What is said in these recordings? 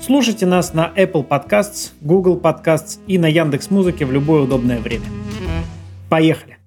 Слушайте нас на Apple Podcasts, Google Podcasts и на Яндекс Музыке в любое удобное время. Поехали!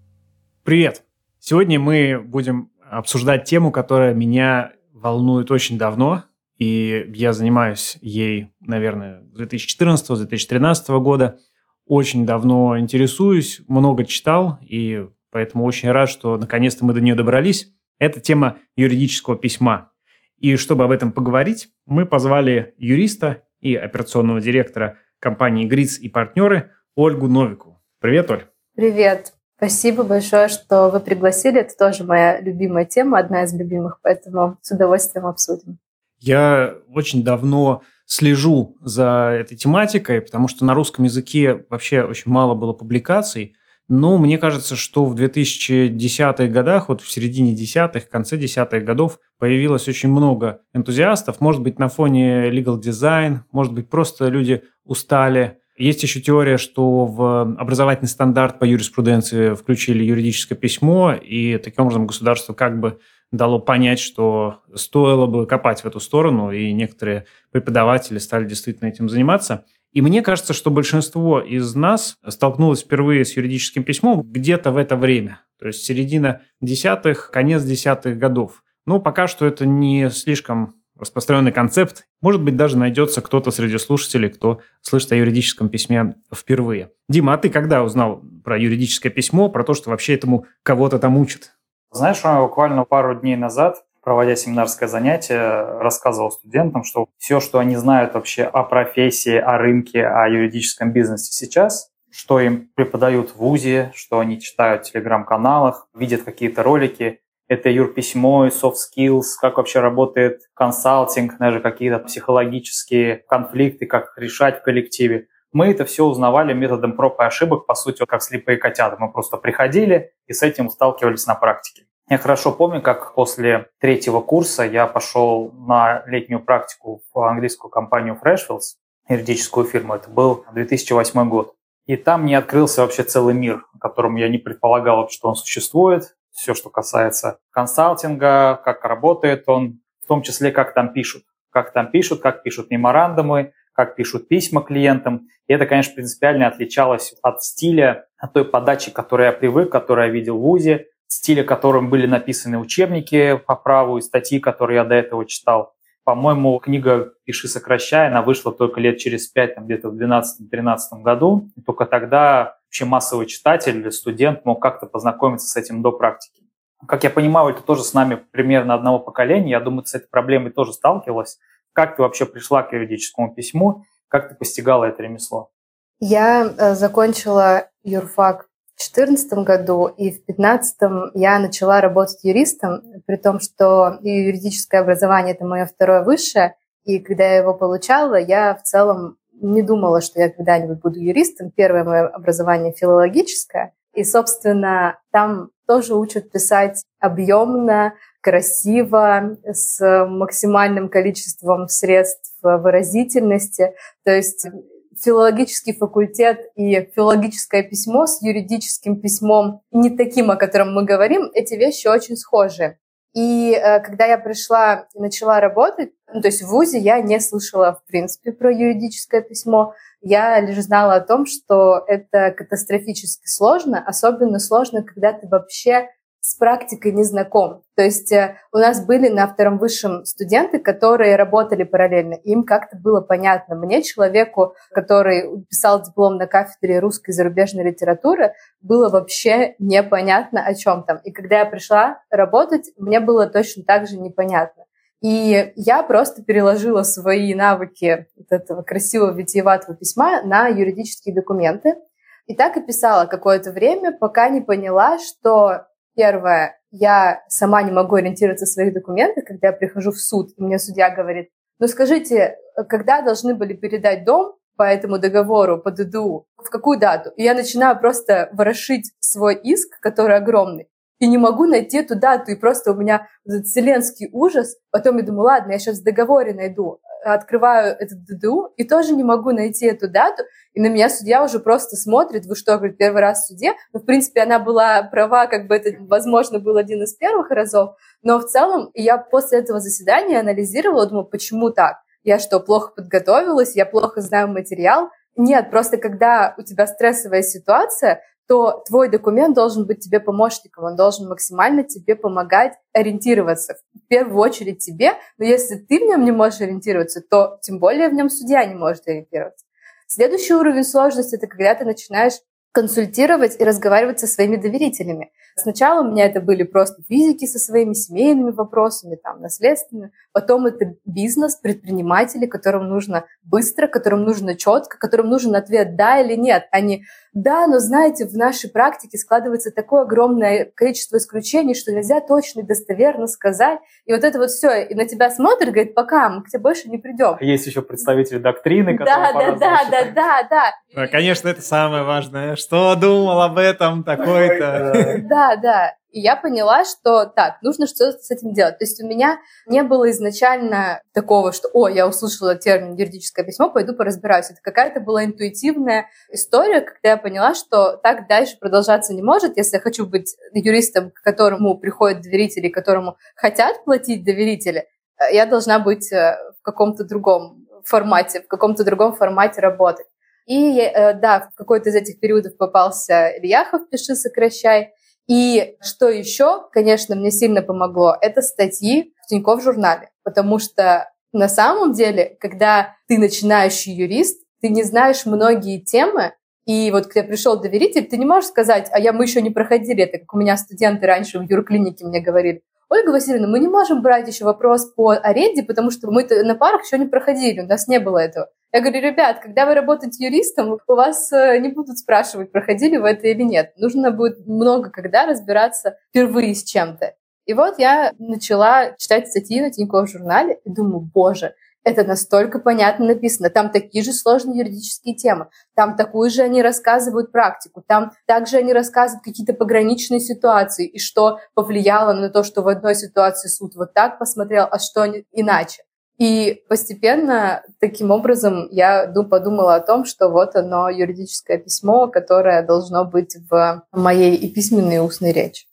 Привет! Сегодня мы будем обсуждать тему, которая меня волнует очень давно, и я занимаюсь ей, наверное, с 2014-2013 года. Очень давно интересуюсь, много читал, и поэтому очень рад, что наконец-то мы до нее добрались. Это тема юридического письма. И чтобы об этом поговорить, мы позвали юриста и операционного директора компании «Гриц и партнеры» Ольгу Новику. Привет, Оль. Привет. Спасибо большое, что вы пригласили. Это тоже моя любимая тема, одна из любимых, поэтому с удовольствием обсудим. Я очень давно слежу за этой тематикой, потому что на русском языке вообще очень мало было публикаций. Но мне кажется, что в 2010-х годах, вот в середине десятых, конце десятых годов появилось очень много энтузиастов. Может быть, на фоне legal design, может быть, просто люди устали. Есть еще теория, что в образовательный стандарт по юриспруденции включили юридическое письмо, и таким образом государство как бы дало понять, что стоило бы копать в эту сторону, и некоторые преподаватели стали действительно этим заниматься – и мне кажется, что большинство из нас столкнулось впервые с юридическим письмом где-то в это время. То есть середина десятых, конец десятых годов. Но пока что это не слишком распространенный концепт. Может быть, даже найдется кто-то среди слушателей, кто слышит о юридическом письме впервые. Дима, а ты когда узнал про юридическое письмо, про то, что вообще этому кого-то там учат? Знаешь, буквально пару дней назад проводя семинарское занятие, рассказывал студентам, что все, что они знают вообще о профессии, о рынке, о юридическом бизнесе сейчас, что им преподают в ВУЗе, что они читают в телеграм-каналах, видят какие-то ролики, это юрписьмо soft skills, как вообще работает консалтинг, даже какие-то психологические конфликты, как их решать в коллективе. Мы это все узнавали методом проб и ошибок, по сути, как слепые котята. Мы просто приходили и с этим сталкивались на практике. Я хорошо помню, как после третьего курса я пошел на летнюю практику в английскую компанию Freshfields, юридическую фирму. Это был 2008 год. И там мне открылся вообще целый мир, о котором я не предполагал, что он существует. Все, что касается консалтинга, как работает он, в том числе, как там пишут. Как там пишут, как пишут меморандумы, как пишут письма клиентам. И это, конечно, принципиально отличалось от стиля, от той подачи, к которой я привык, которую я видел в ВУЗе, стиле которым были написаны учебники по праву и статьи, которые я до этого читал. По-моему, книга «Пиши, сокращай», она вышла только лет через пять, там, где-то в 2012-2013 году. И только тогда вообще массовый читатель или студент мог как-то познакомиться с этим до практики. Как я понимаю, это тоже с нами примерно одного поколения. Я думаю, ты с этой проблемой тоже сталкивалась. Как ты вообще пришла к юридическому письму? Как ты постигала это ремесло? Я э, закончила юрфак 2014 году, и в 2015 я начала работать юристом, при том, что юридическое образование – это мое второе высшее, и когда я его получала, я в целом не думала, что я когда-нибудь буду юристом. Первое мое образование филологическое, и, собственно, там тоже учат писать объемно, красиво, с максимальным количеством средств выразительности. То есть филологический факультет и филологическое письмо с юридическим письмом, не таким, о котором мы говорим, эти вещи очень схожи. И э, когда я пришла и начала работать, ну, то есть в ВУЗе я не слышала, в принципе, про юридическое письмо. Я лишь знала о том, что это катастрофически сложно, особенно сложно, когда ты вообще с практикой не знаком. То есть э, у нас были на втором высшем студенты, которые работали параллельно. Им как-то было понятно. Мне, человеку, который писал диплом на кафедре русской и зарубежной литературы, было вообще непонятно о чем там. И когда я пришла работать, мне было точно так же непонятно. И я просто переложила свои навыки вот этого красивого витиеватого письма на юридические документы. И так и писала какое-то время, пока не поняла, что первое, я сама не могу ориентироваться в своих документах, когда я прихожу в суд, и мне судья говорит, ну скажите, когда должны были передать дом по этому договору, по ДДУ, в какую дату? И я начинаю просто ворошить свой иск, который огромный и не могу найти эту дату, и просто у меня этот вселенский ужас. Потом я думаю, ладно, я сейчас в договоре найду. Открываю этот ДДУ и тоже не могу найти эту дату. И на меня судья уже просто смотрит, вы что, говорит, первый раз в суде? Ну, в принципе, она была права, как бы это, возможно, был один из первых разов. Но в целом я после этого заседания анализировала, думаю, почему так? Я что, плохо подготовилась? Я плохо знаю материал? Нет, просто когда у тебя стрессовая ситуация, то твой документ должен быть тебе помощником, он должен максимально тебе помогать ориентироваться. В первую очередь тебе, но если ты в нем не можешь ориентироваться, то тем более в нем судья не может ориентироваться. Следующий уровень сложности – это когда ты начинаешь консультировать и разговаривать со своими доверителями. Сначала у меня это были просто физики со своими семейными вопросами, там, наследственными. Потом это бизнес, предприниматели, которым нужно быстро, которым нужно четко, которым нужен ответ «да» или «нет», а не да, но знаете, в нашей практике складывается такое огромное количество исключений, что нельзя точно и достоверно сказать. И вот это вот все, и на тебя смотрят, говорит, пока, мы к тебе больше не придем. Есть еще представители доктрины, которые Да, да, да, да, да, да. Да, конечно, это самое важное. Что думал об этом такой-то? Да, да. И я поняла, что так, нужно что-то с этим делать. То есть у меня не было изначально такого, что, о, я услышала термин юридическое письмо, пойду поразбираюсь. Это какая-то была интуитивная история, когда я поняла, что так дальше продолжаться не может. Если я хочу быть юристом, к которому приходят доверители, которому хотят платить доверители, э, я должна быть э, в каком-то другом формате, в каком-то другом формате работать. И э, да, в какой-то из этих периодов попался Ильяхов «Пиши, сокращай», и что еще, конечно, мне сильно помогло, это статьи в Тинькофф журнале, потому что на самом деле, когда ты начинающий юрист, ты не знаешь многие темы, и вот когда пришел доверитель, ты не можешь сказать, а я мы еще не проходили это, как у меня студенты раньше в юрклинике мне говорили. Ольга Васильевна, мы не можем брать еще вопрос по аренде, потому что мы на парах еще не проходили, у нас не было этого. Я говорю, ребят, когда вы работаете юристом, у вас э, не будут спрашивать, проходили вы это или нет. Нужно будет много когда разбираться впервые с чем-то. И вот я начала читать статьи на Тинькофф журнале и думаю, боже, это настолько понятно написано. Там такие же сложные юридические темы. Там такую же они рассказывают практику. Там также они рассказывают какие-то пограничные ситуации и что повлияло на то, что в одной ситуации суд вот так посмотрел, а что иначе. И постепенно таким образом я подумала о том, что вот оно юридическое письмо, которое должно быть в моей и письменной и устной речи.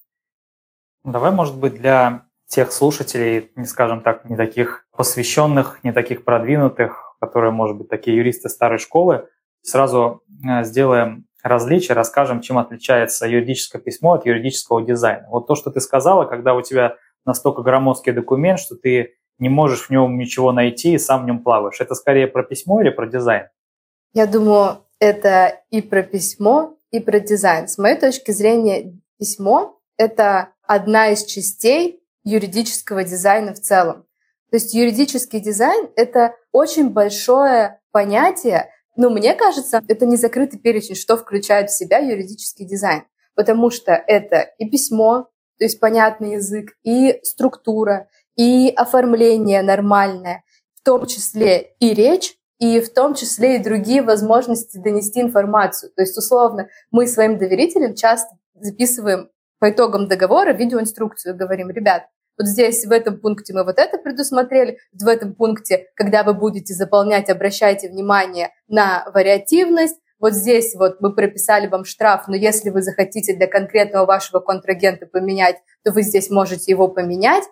Давай, может быть, для тех слушателей, не скажем так, не таких посвященных, не таких продвинутых, которые, может быть, такие юристы старой школы, сразу э, сделаем различие, расскажем, чем отличается юридическое письмо от юридического дизайна. Вот то, что ты сказала, когда у тебя настолько громоздкий документ, что ты не можешь в нем ничего найти и сам в нем плаваешь. Это скорее про письмо или про дизайн? Я думаю, это и про письмо, и про дизайн. С моей точки зрения, письмо — это одна из частей юридического дизайна в целом. То есть юридический дизайн — это очень большое понятие, но мне кажется, это не закрытый перечень, что включает в себя юридический дизайн, потому что это и письмо, то есть понятный язык, и структура, и оформление нормальное, в том числе и речь, и в том числе и другие возможности донести информацию. То есть, условно, мы своим доверителям часто записываем по итогам договора видеоинструкцию, говорим, ребят, вот здесь в этом пункте мы вот это предусмотрели, в этом пункте, когда вы будете заполнять, обращайте внимание на вариативность, вот здесь вот мы прописали вам штраф, но если вы захотите для конкретного вашего контрагента поменять, то вы здесь можете его поменять.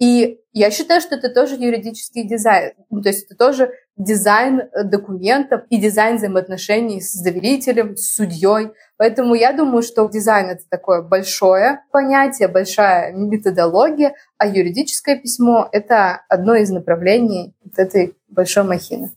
И я считаю, что это тоже юридический дизайн. Ну, то есть это тоже дизайн э, документов и дизайн взаимоотношений с доверителем, с судьей. Поэтому я думаю, что дизайн — это такое большое понятие, большая методология, а юридическое письмо — это одно из направлений вот этой большой махины.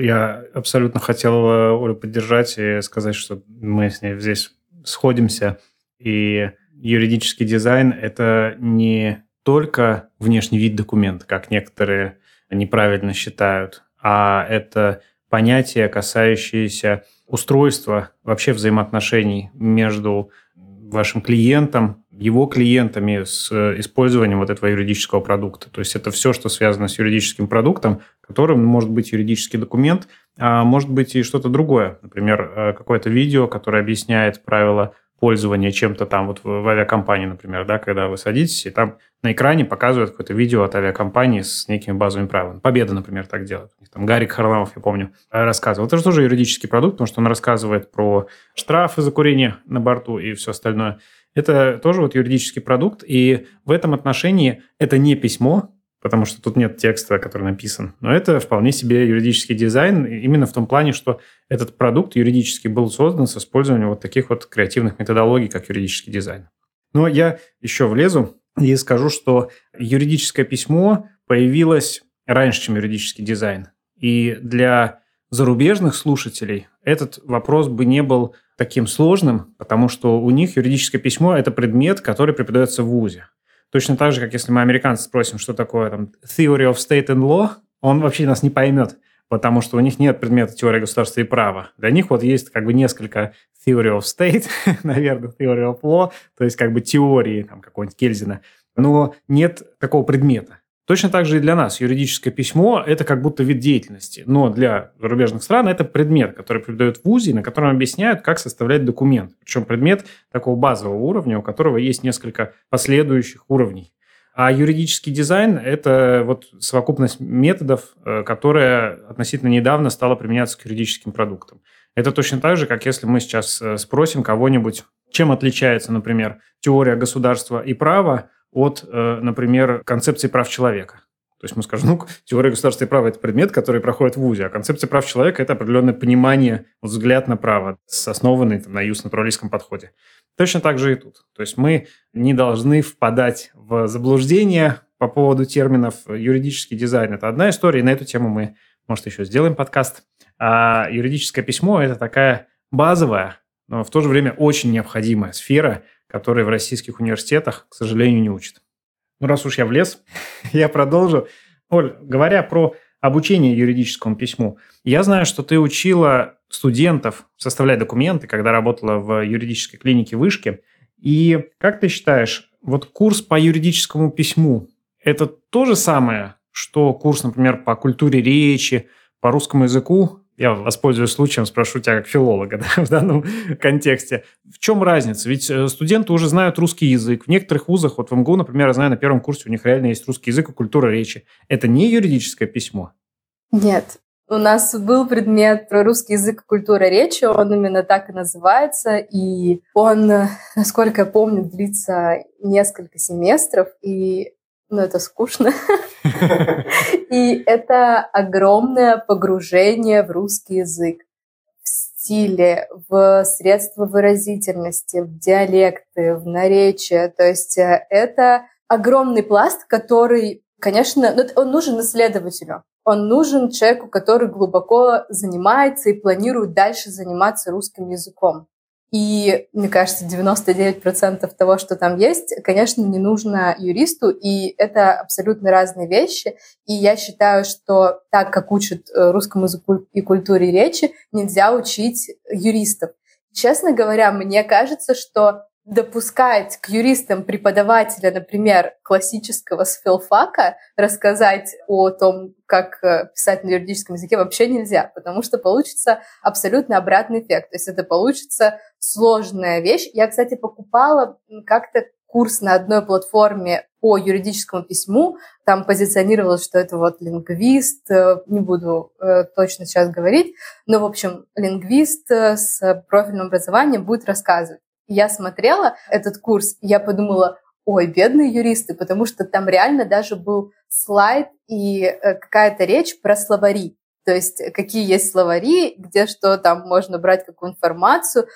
Я абсолютно хотел э, Олю поддержать и сказать, что мы с ней здесь сходимся. И юридический дизайн – это не только внешний вид документа, как некоторые неправильно считают, а это понятие, касающееся устройства вообще взаимоотношений между вашим клиентом, его клиентами с использованием вот этого юридического продукта. То есть это все, что связано с юридическим продуктом, которым может быть юридический документ, а может быть и что-то другое. Например, э, какое-то видео, которое объясняет правила пользования чем-то там вот в авиакомпании, например, да, когда вы садитесь, и там на экране показывают какое-то видео от авиакомпании с некими базовыми правилами. Победа, например, так делает. Там Гарик Харламов, я помню, рассказывал. Это же тоже юридический продукт, потому что он рассказывает про штрафы за курение на борту и все остальное. Это тоже вот юридический продукт, и в этом отношении это не письмо, потому что тут нет текста, который написан. Но это вполне себе юридический дизайн, именно в том плане, что этот продукт юридически был создан с использованием вот таких вот креативных методологий, как юридический дизайн. Но я еще влезу и скажу, что юридическое письмо появилось раньше, чем юридический дизайн. И для зарубежных слушателей этот вопрос бы не был таким сложным, потому что у них юридическое письмо – это предмет, который преподается в ВУЗе. Точно так же, как если мы американцев спросим, что такое там theory of state and law, он вообще нас не поймет, потому что у них нет предмета теории государства и права. Для них вот есть как бы несколько theory of state, наверное, theory of law, то есть как бы теории там какой-нибудь Кельзина, но нет такого предмета. Точно так же и для нас юридическое письмо – это как будто вид деятельности, но для зарубежных стран это предмет, который преподают в ВУЗе, на котором объясняют, как составлять документ. Причем предмет такого базового уровня, у которого есть несколько последующих уровней. А юридический дизайн – это вот совокупность методов, э, которая относительно недавно стала применяться к юридическим продуктам. Это точно так же, как если мы сейчас э, спросим кого-нибудь, чем отличается, например, теория государства и права от, э, например, концепции прав человека. То есть мы скажем, ну, теория государства и права – это предмет, который проходит в ВУЗе, а концепция прав человека – это определенное понимание, взгляд на право, основанный там, на юс-натуралистском подходе. Точно так же и тут. То есть мы не должны впадать в заблуждение по поводу терминов. Юридический дизайн – это одна история, и на эту тему мы, может, еще сделаем подкаст. А юридическое письмо – это такая базовая, но в то же время очень необходимая сфера – которые в российских университетах, к сожалению, не учат. Ну, раз уж я влез, я продолжу. Оль, говоря про обучение юридическому письму, я знаю, что ты учила студентов составлять документы, когда работала в юридической клинике вышки. И как ты считаешь, вот курс по юридическому письму – это то же самое, что курс, например, по культуре речи, по русскому языку, я воспользуюсь случаем, спрошу тебя как филолога да, в данном контексте. В чем разница? Ведь э, студенты уже знают русский язык. В некоторых вузах, вот в МГУ, например, я знаю, на первом курсе у них реально есть русский язык и культура речи. Это не юридическое письмо? Нет. У нас был предмет про русский язык и культура речи, он именно так и называется, и он, насколько я помню, длится несколько семестров, и ну, это скучно. И это огромное погружение в русский язык, в стиле, в средства выразительности, в диалекты, в наречие. То есть э, это огромный пласт, который, конечно, ну, он нужен исследователю. Он нужен человеку, который глубоко занимается и планирует дальше заниматься русским языком. И, мне кажется, 99% того, что там есть, конечно, не нужно юристу, и это абсолютно разные вещи. И я считаю, что так, как учат э, русскому языку и культуре речи, нельзя учить юристов. Честно говоря, мне кажется, что допускать к юристам преподавателя, например, классического с филфака, рассказать о том, как э, писать на юридическом языке вообще нельзя, потому что получится абсолютно обратный эффект. То есть это получится сложная вещь. Я, кстати, покупала как-то курс на одной платформе по юридическому письму. Там позиционировалось, что это вот лингвист, э, не буду э, точно сейчас говорить, но, в общем, лингвист с профильным образованием будет рассказывать. Я смотрела этот курс, я подумала, ой, бедные юристы, потому что там реально даже был слайд и э, какая-то речь про словари. То есть какие есть словари, где что там можно брать, какую информацию.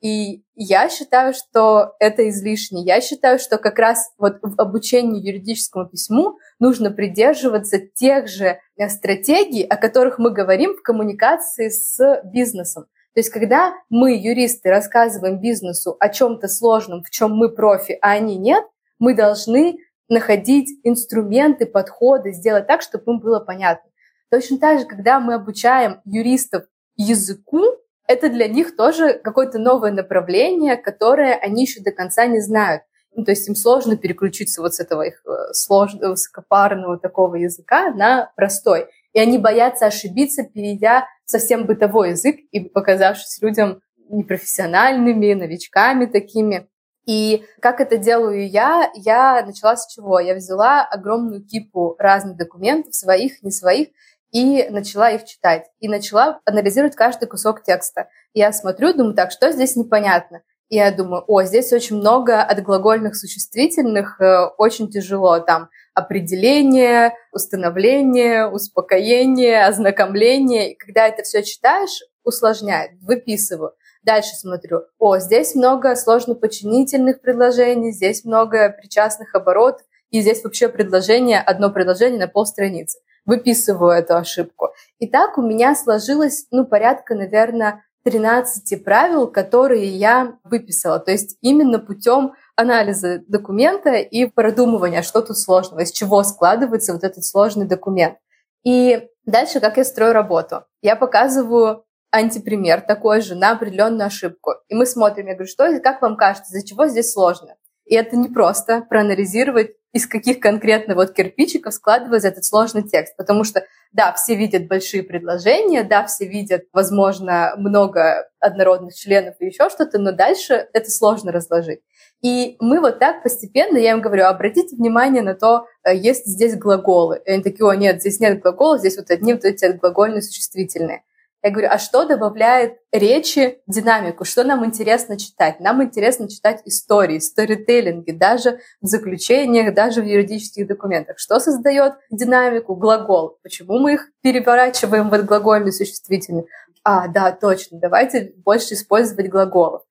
И я считаю, что это излишне. Я считаю, что как раз вот в обучении юридическому письму нужно придерживаться тех же э, стратегий, о которых мы говорим в коммуникации с бизнесом. То есть, когда мы, юристы, рассказываем бизнесу о чем-то сложном, в чем мы профи, а они нет, мы должны находить инструменты, подходы, сделать так, чтобы им было понятно. Точно так же, когда мы обучаем юристов языку, это для них тоже какое-то новое направление, которое они еще до конца не знают. Ну, то есть им сложно переключиться вот с этого их э, сложного, высокопарного такого языка на простой. И они боятся ошибиться, перейдя совсем бытовой язык и показавшись людям непрофессиональными, новичками такими. И как это делаю я? Я начала с чего? Я взяла огромную кипу разных документов, своих, не своих, и начала их читать. И начала анализировать каждый кусок текста. Я смотрю, думаю, так, что здесь непонятно? И я думаю, о, здесь очень много отглагольных существительных, э, очень тяжело там определение, установление, успокоение, ознакомление. И когда это все читаешь, усложняет, выписываю. Дальше смотрю, о, здесь много сложно-подчинительных предложений, здесь много причастных оборотов, и здесь вообще предложение, одно предложение на полстраницы выписываю эту ошибку. И так у меня сложилось, ну, порядка, наверное, 13 правил, которые я выписала. То есть именно путем анализа документа и продумывания, что тут сложного, из чего складывается вот этот сложный документ. И дальше, как я строю работу. Я показываю антипример такой же на определенную ошибку. И мы смотрим, я говорю, что, как вам кажется, из-за чего здесь сложно? И это не просто проанализировать, из каких конкретно вот кирпичиков складывается этот сложный текст. Потому что, да, все видят большие предложения, да, все видят, возможно, много однородных членов и еще что-то, но дальше это сложно разложить. И мы вот так постепенно, я им говорю, обратите внимание на то, э, есть здесь глаголы. И они такие, о, нет, здесь нет глаголов, здесь вот одни вот эти глагольные существительные. Я говорю, а что добавляет речи динамику? Что нам интересно читать? Нам интересно читать истории, сторителлинги, даже в заключениях, даже в юридических документах. Что создает динамику? Глагол. Почему мы их переворачиваем в глагольный существительный? А, да, точно, давайте больше использовать глаголов.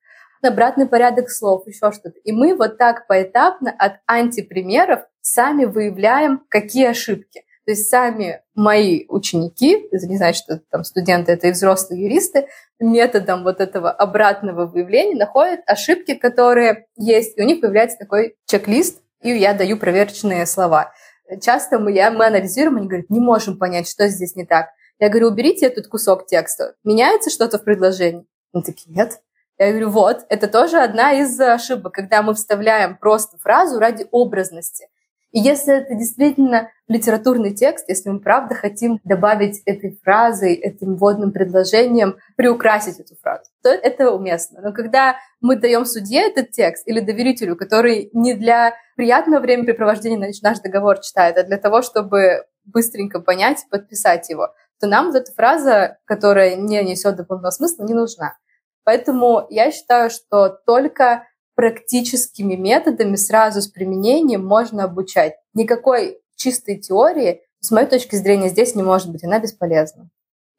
Обратный порядок слов, еще что-то. И мы вот так поэтапно от антипримеров сами выявляем, какие ошибки. То есть сами мои ученики, это не значит, что там студенты, это и взрослые юристы, методом вот этого обратного выявления находят ошибки, которые есть, и у них появляется такой чек-лист, и я даю проверочные слова. Часто мы, я, мы анализируем, они говорят, не можем понять, что здесь не так. Я говорю, уберите этот кусок текста. Меняется что-то в предложении? Они такие, нет. Я говорю, вот, это тоже одна из ошибок, когда мы вставляем просто фразу ради образности. И если это действительно литературный текст, если мы правда хотим добавить этой фразой, этим вводным предложением, приукрасить эту фразу, то это уместно. Но когда мы даем судье этот текст или доверителю, который не для приятного времяпрепровождения наш договор читает, а для того, чтобы быстренько понять подписать его, то нам вот эта фраза, которая не несет дополнительного смысла, не нужна. Поэтому я считаю, что только практическими методами сразу с применением можно обучать. Никакой чистой теории, с моей точки зрения, здесь не может быть, она бесполезна.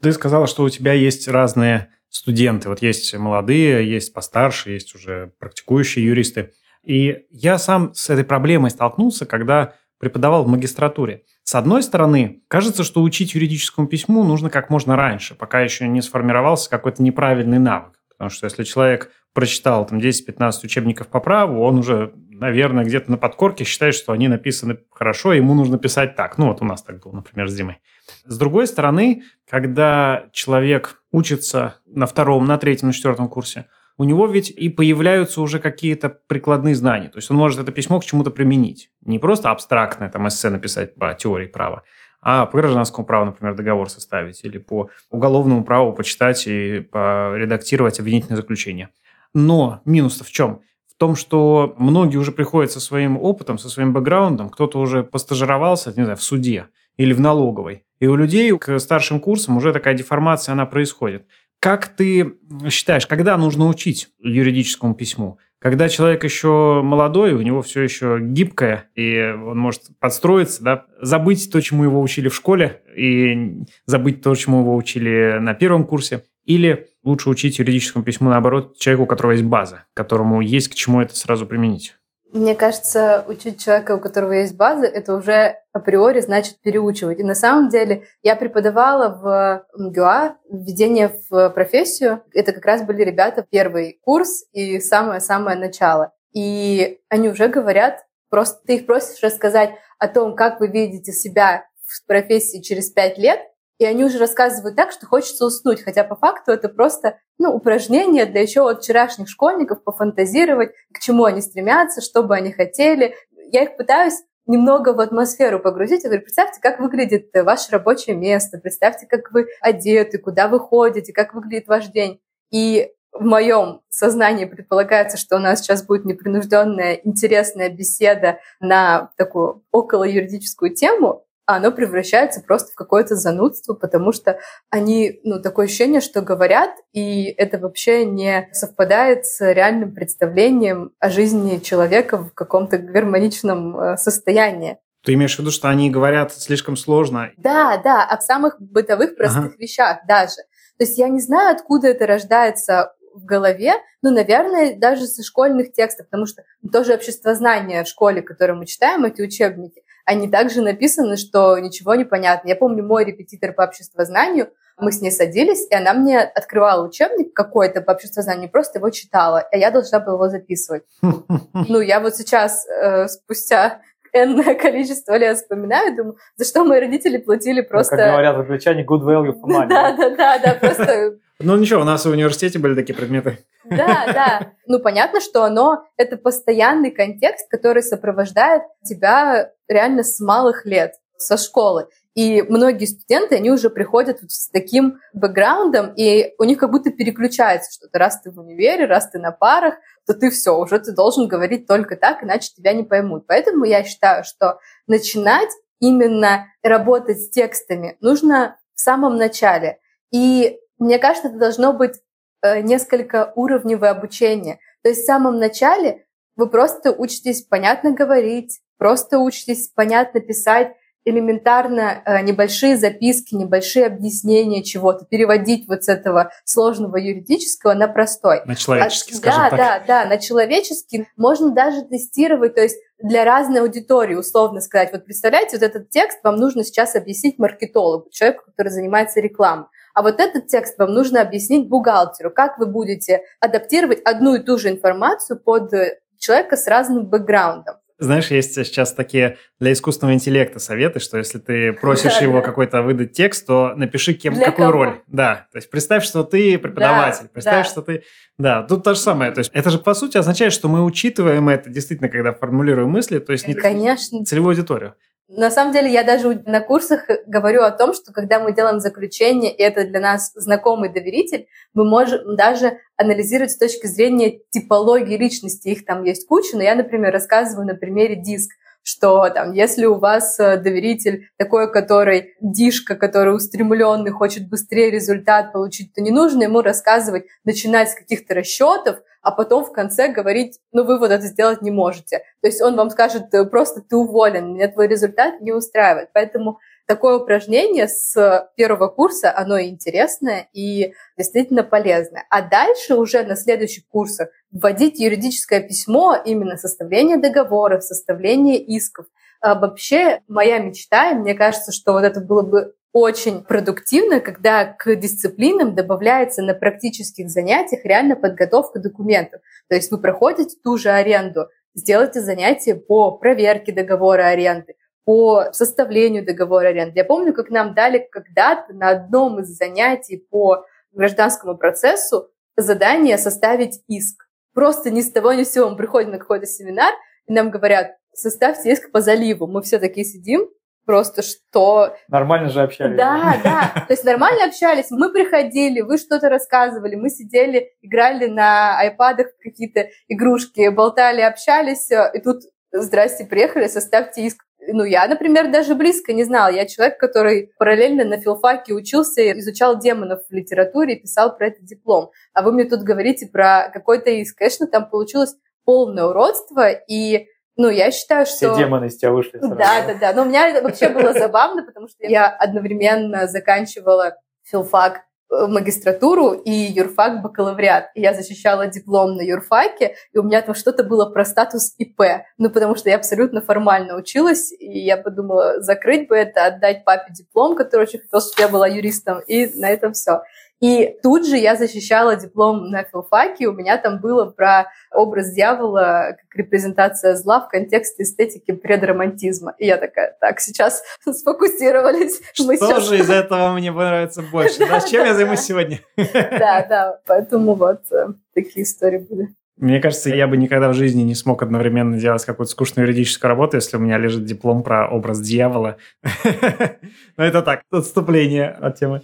Ты сказала, что у тебя есть разные студенты. Вот есть молодые, есть постарше, есть уже практикующие юристы. И я сам с этой проблемой столкнулся, когда преподавал в магистратуре. С одной стороны, кажется, что учить юридическому письму нужно как можно раньше, пока еще не сформировался какой-то неправильный навык. Потому что если человек прочитал там 10-15 учебников по праву, он уже, наверное, где-то на подкорке считает, что они написаны хорошо, ему нужно писать так. Ну, вот у нас так было, например, с Димой. С другой стороны, когда человек учится на втором, на третьем, на четвертом курсе, у него ведь и появляются уже какие-то прикладные знания. То есть он может это письмо к чему-то применить. Не просто абстрактное там эссе написать по теории права, а по гражданскому праву, например, договор составить, или по уголовному праву почитать и редактировать обвинительное заключение. Но минус-то в чем? В том, что многие уже приходят со своим опытом, со своим бэкграундом, кто-то уже постажировался, не знаю, в суде или в налоговой. И у людей к старшим курсам уже такая деформация, она происходит. Как ты считаешь, когда нужно учить юридическому письму? Когда человек еще молодой, у него все еще гибкое, и он может подстроиться, да, забыть то, чему его учили в школе, и забыть то, чему его учили на первом курсе, или лучше учить юридическому письму, наоборот, человеку, у которого есть база, которому есть к чему это сразу применить. Мне кажется, учить человека, у которого есть база, это уже априори значит переучивать. И на самом деле я преподавала в МГУА введение в профессию. Это как раз были ребята первый курс и самое-самое начало. И они уже говорят, просто ты их просишь рассказать о том, как вы видите себя в профессии через пять лет, и они уже рассказывают так, что хочется уснуть, хотя по факту это просто ну, упражнение для еще вот вчерашних школьников пофантазировать, к чему они стремятся, что бы они хотели. Я их пытаюсь немного в атмосферу погрузить. Я говорю, представьте, как выглядит ваше рабочее место, представьте, как вы одеты, куда вы ходите, как выглядит ваш день. И в моем сознании предполагается, что у нас сейчас будет непринужденная, интересная беседа на такую около юридическую тему, оно превращается просто в какое-то занудство, потому что они, ну, такое ощущение, что говорят, и это вообще не совпадает с реальным представлением о жизни человека в каком-то гармоничном э, состоянии. Ты имеешь в виду, что они говорят слишком сложно? Да, да, о самых бытовых простых ага. вещах даже. То есть я не знаю, откуда это рождается в голове, ну, наверное, даже со школьных текстов, потому что тоже обществознание в школе, которое мы читаем, эти учебники, они также написаны, что ничего не понятно. Я помню, мой репетитор по обществознанию, мы с ней садились, и она мне открывала учебник какой-то по обществознанию, просто его читала, а я должна была его записывать. Ну, я вот сейчас, э, спустя энное количество лет вспоминаю, думаю, за что мои родители платили просто... Ну, как говорят англичане, good value for money. Да, да, да, да, просто... Ну ничего, у нас в университете были такие предметы. Да, да. Ну понятно, что оно — это постоянный контекст, который сопровождает тебя реально с малых лет, со школы. И многие студенты, они уже приходят вот с таким бэкграундом, и у них как будто переключается что-то. Раз ты в универе, раз ты на парах, то ты все, уже ты должен говорить только так, иначе тебя не поймут. Поэтому я считаю, что начинать именно работать с текстами нужно в самом начале. И мне кажется, это должно быть э, несколько уровневое обучение. То есть в самом начале вы просто учитесь понятно говорить, просто учитесь понятно писать, элементарно э, небольшие записки, небольшие объяснения чего-то, переводить вот с этого сложного юридического на простой. На человеческий, а, скажем да, так. Да, да, на человеческий. Можно даже тестировать, то есть для разной аудитории, условно сказать. Вот представляете, вот этот текст вам нужно сейчас объяснить маркетологу, человеку, который занимается рекламой. А вот этот текст вам нужно объяснить бухгалтеру, как вы будете адаптировать одну и ту же информацию под человека с разным бэкграундом. Знаешь, есть сейчас такие для искусственного интеллекта советы, что если ты просишь его какой-то выдать текст, то напиши кем, для какую кого? роль. Да, то есть представь, что ты преподаватель, да, представь, да. что ты... Да, тут то же самое. То есть это же, по сути, означает, что мы учитываем это действительно, когда формулируем мысли, то есть не Конечно. целевую аудиторию. На самом деле, я даже на курсах говорю о том, что когда мы делаем заключение, и это для нас знакомый доверитель, мы можем даже анализировать с точки зрения типологии личности. Их там есть куча, но я, например, рассказываю на примере диск что там, если у вас э, доверитель такой, который дишка, который устремленный, хочет быстрее результат получить, то не нужно ему рассказывать, начинать с каких-то расчетов, а потом в конце говорить, ну вы вот это сделать не можете. То есть он вам скажет, «Э, просто ты уволен, меня твой результат не устраивает. Поэтому такое упражнение с первого курса, оно интересное и действительно полезное. А дальше уже на следующих курсах вводить юридическое письмо, именно составление договоров, составление исков. А вообще моя мечта, и мне кажется, что вот это было бы очень продуктивно, когда к дисциплинам добавляется на практических занятиях реально подготовка документов. То есть вы проходите ту же аренду, сделайте занятия по проверке договора аренды, по составлению договора аренды. Я помню, как нам дали когда-то на одном из занятий по гражданскому процессу задание составить иск. Просто ни с того ни с сего мы приходим на какой-то семинар, и нам говорят, составьте иск по заливу. Мы все такие сидим, просто что... Нормально же общались. Да, да. То есть нормально общались. Мы приходили, вы что-то рассказывали, мы сидели, играли на айпадах какие-то игрушки, болтали, общались, и тут здрасте, приехали, составьте иск. Ну, я, например, даже близко не знала. Я человек, который параллельно на филфаке учился, изучал демонов в литературе и писал про это диплом. А вы мне тут говорите про какой-то иск. Конечно, там получилось полное уродство, и ну, я считаю, что... Все демоны из тебя вышли. Сразу. Да, да, да. Но у меня это вообще было забавно, потому что я одновременно заканчивала филфак Э, магистратуру и юрфак бакалавриат. И я защищала диплом на юрфаке, и у меня там что-то было про статус ИП. Ну, потому что я абсолютно формально училась, и я подумала, закрыть бы это, отдать папе диплом, который очень хотел, чтобы я была юристом, и на этом все. И тут же я защищала диплом на филфаке, у меня там было про образ дьявола как репрезентация зла в контексте эстетики предромантизма. И я такая, так, сейчас сфокусировались. Что сейчас... же из этого мне понравится больше? Да, чем я займусь сегодня? Да, да, поэтому вот э, такие истории были. Мне кажется, я бы никогда в жизни не смог одновременно делать какую-то скучную юридическую работу, если у меня лежит диплом про образ дьявола. Но это так, отступление от темы.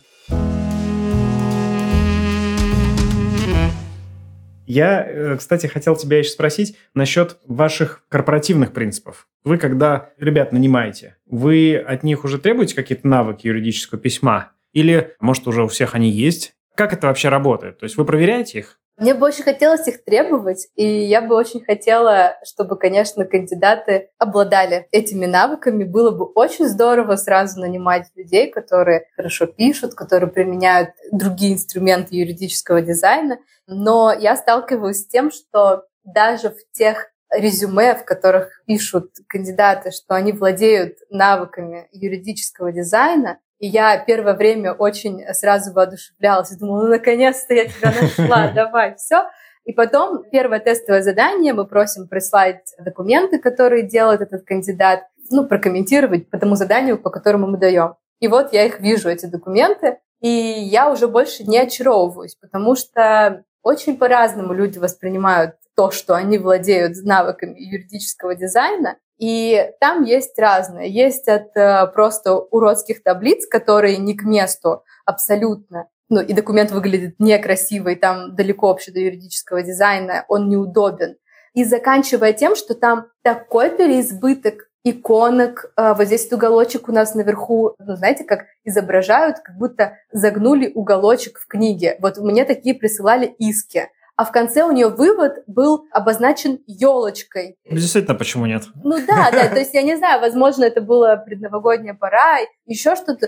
Я, э, кстати, хотел тебя еще спросить насчет ваших корпоративных принципов. Вы, когда ребят нанимаете, вы от них уже требуете какие-то навыки юридического письма? Или, может, уже у всех они есть? Как это вообще работает? То есть вы проверяете их? Мне бы очень хотелось их требовать, и я бы очень хотела, чтобы, конечно, кандидаты обладали этими навыками. Было бы очень здорово сразу нанимать людей, которые хорошо пишут, которые применяют другие инструменты юридического дизайна. Но я сталкиваюсь с тем, что даже в тех резюме, в которых пишут кандидаты, что они владеют навыками юридического дизайна, и я первое время очень сразу воодушевлялась и думала, ну, наконец-то я тебя нашла, давай, все. И потом первое тестовое задание мы просим прислать документы, которые делает этот кандидат, ну, прокомментировать по тому заданию, по которому мы даем. И вот я их вижу, эти документы, и я уже больше не очаровываюсь, потому что очень по-разному люди воспринимают то, что они владеют навыками юридического дизайна, и там есть разное. Есть от э, просто уродских таблиц, которые не к месту абсолютно. Ну, и документ выглядит некрасиво, и там далеко вообще до юридического дизайна, он неудобен. И заканчивая тем, что там такой переизбыток иконок. Э, вот здесь уголочек у нас наверху, ну, знаете, как изображают, как будто загнули уголочек в книге. Вот мне такие присылали иски а в конце у нее вывод был обозначен елочкой. Действительно, почему нет? Ну да, да, то есть я не знаю, возможно, это было предновогодняя пора, еще что-то.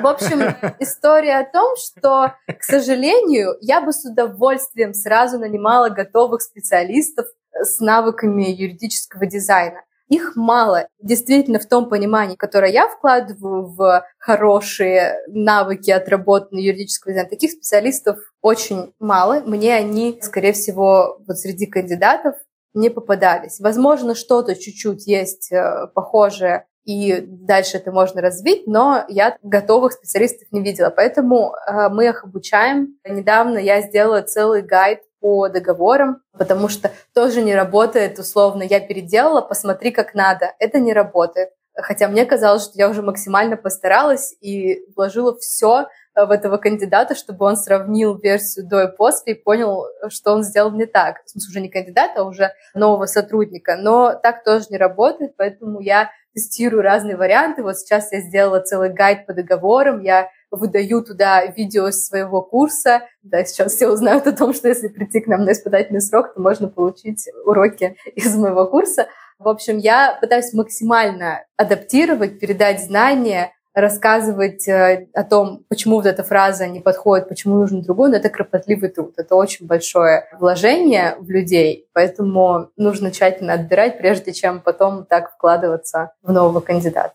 В общем, история о том, что, к сожалению, я бы с удовольствием сразу нанимала готовых специалистов с навыками юридического дизайна. Их мало. Действительно, в том понимании, которое я вкладываю в хорошие навыки отработанные юридического дизайна, таких специалистов очень мало. Мне они, скорее всего, вот среди кандидатов не попадались. Возможно, что-то чуть-чуть есть э, похожее, и дальше это можно развить, но я готовых специалистов не видела. Поэтому э, мы их обучаем. Недавно я сделала целый гайд по договорам, потому что тоже не работает условно «я переделала, посмотри, как надо». Это не работает. Хотя мне казалось, что я уже максимально постаралась и вложила все э, в этого кандидата, чтобы он сравнил версию до и после и понял, что он сделал не так. В смысле, уже не кандидата, а уже нового сотрудника. Но так тоже не работает, поэтому я тестирую разные варианты. Вот сейчас я сделала целый гайд по договорам, я выдаю туда видео своего курса. Да, сейчас все узнают о том, что если прийти к нам на испытательный срок, то можно получить уроки из моего курса. В общем, я пытаюсь максимально адаптировать, передать знания, рассказывать э, о том, почему вот эта фраза не подходит, почему нужно другую, но это кропотливый труд. Это очень большое вложение в людей, поэтому нужно тщательно отбирать, прежде чем потом так вкладываться в нового кандидата.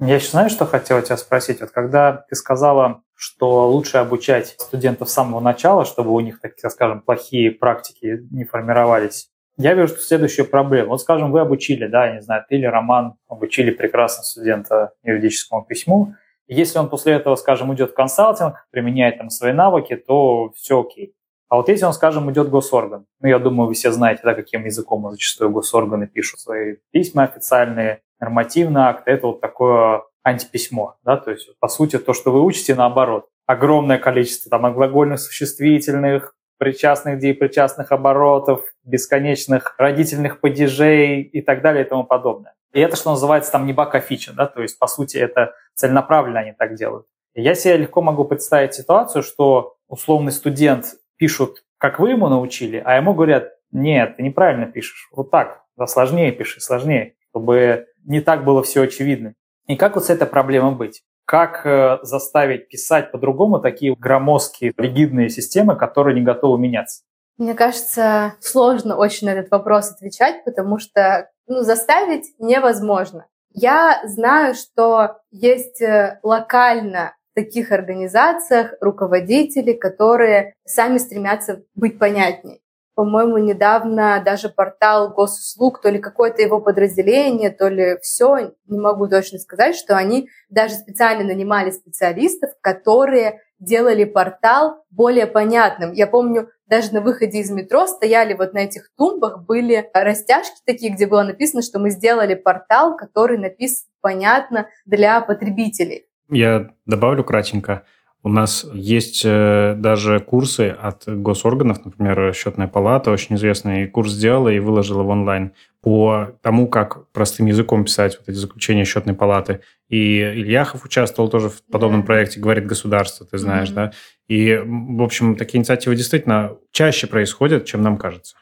Я еще знаю, что хотела тебя спросить. Вот когда ты сказала, что лучше обучать студентов с самого начала, чтобы у них, так скажем, плохие практики не формировались, я вижу следующую проблему. Вот, скажем, вы обучили, да, я не знаю, ты или Роман обучили прекрасно студента юридическому письму. если он после этого, скажем, идет в консалтинг, применяет там свои навыки, то все окей. А вот если он, скажем, идет в госорган, ну, я думаю, вы все знаете, да, каким языком зачастую госорганы пишут свои письма официальные, нормативный акт, это вот такое антиписьмо, да, то есть, по сути, то, что вы учите, наоборот. Огромное количество там глагольных существительных, причастных причастных оборотов, бесконечных родительных падежей и так далее и тому подобное. И это, что называется, там не бака фича, да, то есть, по сути, это целенаправленно они так делают. Я себе легко могу представить ситуацию, что условный студент пишут, как вы ему научили, а ему говорят, Нет, ты неправильно пишешь. Вот так. Да сложнее пиши, сложнее, чтобы не так было все очевидно. И как вот с этой проблемой быть? Как э, заставить писать по-другому такие громоздкие, ригидные системы, которые не готовы меняться? Мне кажется, сложно очень на этот вопрос отвечать, потому что ну, заставить невозможно. Я знаю, что есть э, локально в таких организациях руководители, которые сами стремятся быть понятнее по-моему, недавно даже портал госуслуг, то ли какое-то его подразделение, то ли все, не могу точно сказать, что они даже специально нанимали специалистов, которые делали портал более понятным. Я помню, даже на выходе из метро стояли вот на этих тумбах, были растяжки такие, где было написано, что мы сделали портал, который написан понятно для потребителей. Я добавлю кратенько. У нас есть э, даже курсы от госорганов, например, Счетная палата очень известный курс сделала и выложила в онлайн по тому, как простым языком писать вот эти заключения счетной палаты. И Ильяхов участвовал тоже в подобном да. проекте, говорит государство, ты знаешь, mm-hmm. да. И, в общем, такие инициативы действительно чаще происходят, чем нам кажется.